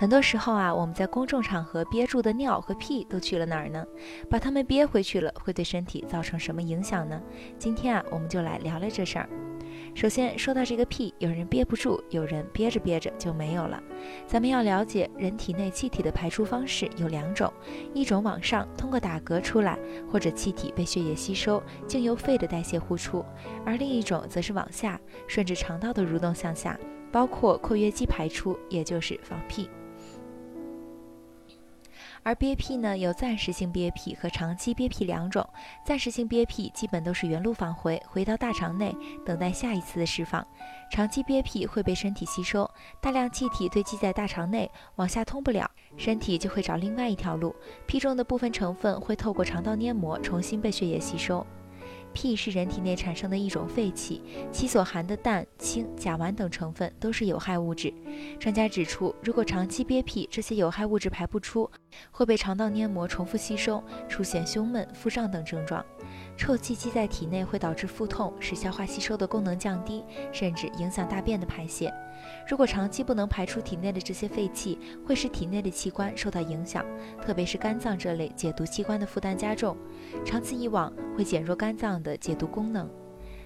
很多时候啊，我们在公众场合憋住的尿和屁都去了哪儿呢？把它们憋回去了，会对身体造成什么影响呢？今天啊，我们就来聊聊这事儿。首先说到这个屁，有人憋不住，有人憋着憋着就没有了。咱们要了解，人体内气体的排出方式有两种，一种往上通过打嗝出来，或者气体被血液吸收，经由肺的代谢呼出；而另一种则是往下，顺着肠道的蠕动向下，包括括约肌排出，也就是放屁。而憋屁呢，有暂时性憋屁和长期憋屁两种。暂时性憋屁基本都是原路返回，回到大肠内，等待下一次的释放。长期憋屁会被身体吸收，大量气体堆积在大肠内，往下通不了，身体就会找另外一条路，屁中的部分成分会透过肠道黏膜重新被血液吸收。屁是人体内产生的一种废气，其所含的氮、氢、甲烷等成分都是有害物质。专家指出，如果长期憋屁，这些有害物质排不出，会被肠道黏膜重复吸收，出现胸闷、腹胀等症状。臭气积在体内会导致腹痛，使消化吸收的功能降低，甚至影响大便的排泄。如果长期不能排出体内的这些废气，会使体内的器官受到影响，特别是肝脏这类解毒器官的负担加重，长此以往会减弱肝脏的解毒功能。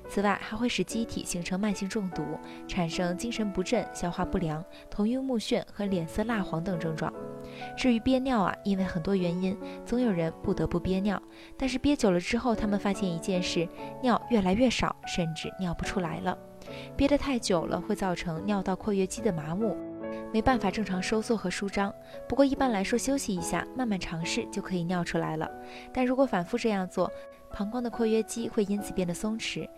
此外，还会使机体形成慢性中毒，产生精神不振、消化不良、头晕目眩和脸色蜡黄等症状。至于憋尿啊，因为很多原因，总有人不得不憋尿。但是憋久了之后，他们发现一件事：尿越来越少，甚至尿不出来了。憋得太久了，会造成尿道括约肌的麻木，没办法正常收缩和舒张。不过一般来说，休息一下，慢慢尝试就可以尿出来了。但如果反复这样做，膀胱的括约肌会因此变得松弛。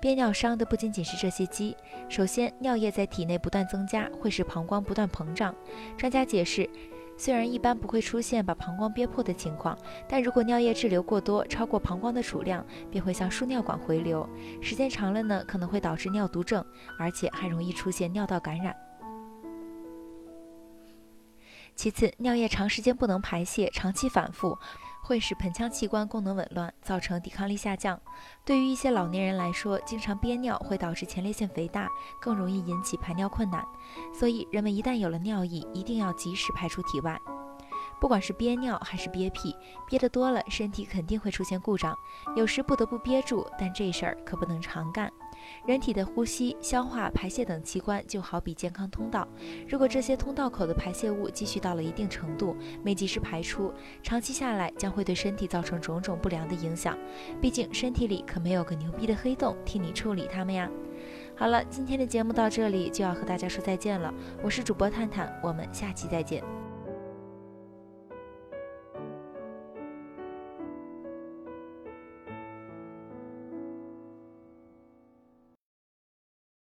憋尿伤的不仅仅是这些肌，首先尿液在体内不断增加，会使膀胱不断膨胀。专家解释。虽然一般不会出现把膀胱憋破的情况，但如果尿液滞留过多，超过膀胱的储量，便会向输尿管回流，时间长了呢，可能会导致尿毒症，而且还容易出现尿道感染。其次，尿液长时间不能排泄，长期反复。会使盆腔器官功能紊乱，造成抵抗力下降。对于一些老年人来说，经常憋尿会导致前列腺肥大，更容易引起排尿困难。所以，人们一旦有了尿意，一定要及时排出体外。不管是憋尿还是憋屁，憋得多了，身体肯定会出现故障，有时不得不憋住。但这事儿可不能常干。人体的呼吸、消化、排泄等器官就好比健康通道，如果这些通道口的排泄物积蓄到了一定程度，没及时排出，长期下来将会对身体造成种种不良的影响。毕竟身体里可没有个牛逼的黑洞替你处理它们呀。好了，今天的节目到这里就要和大家说再见了，我是主播探探，我们下期再见。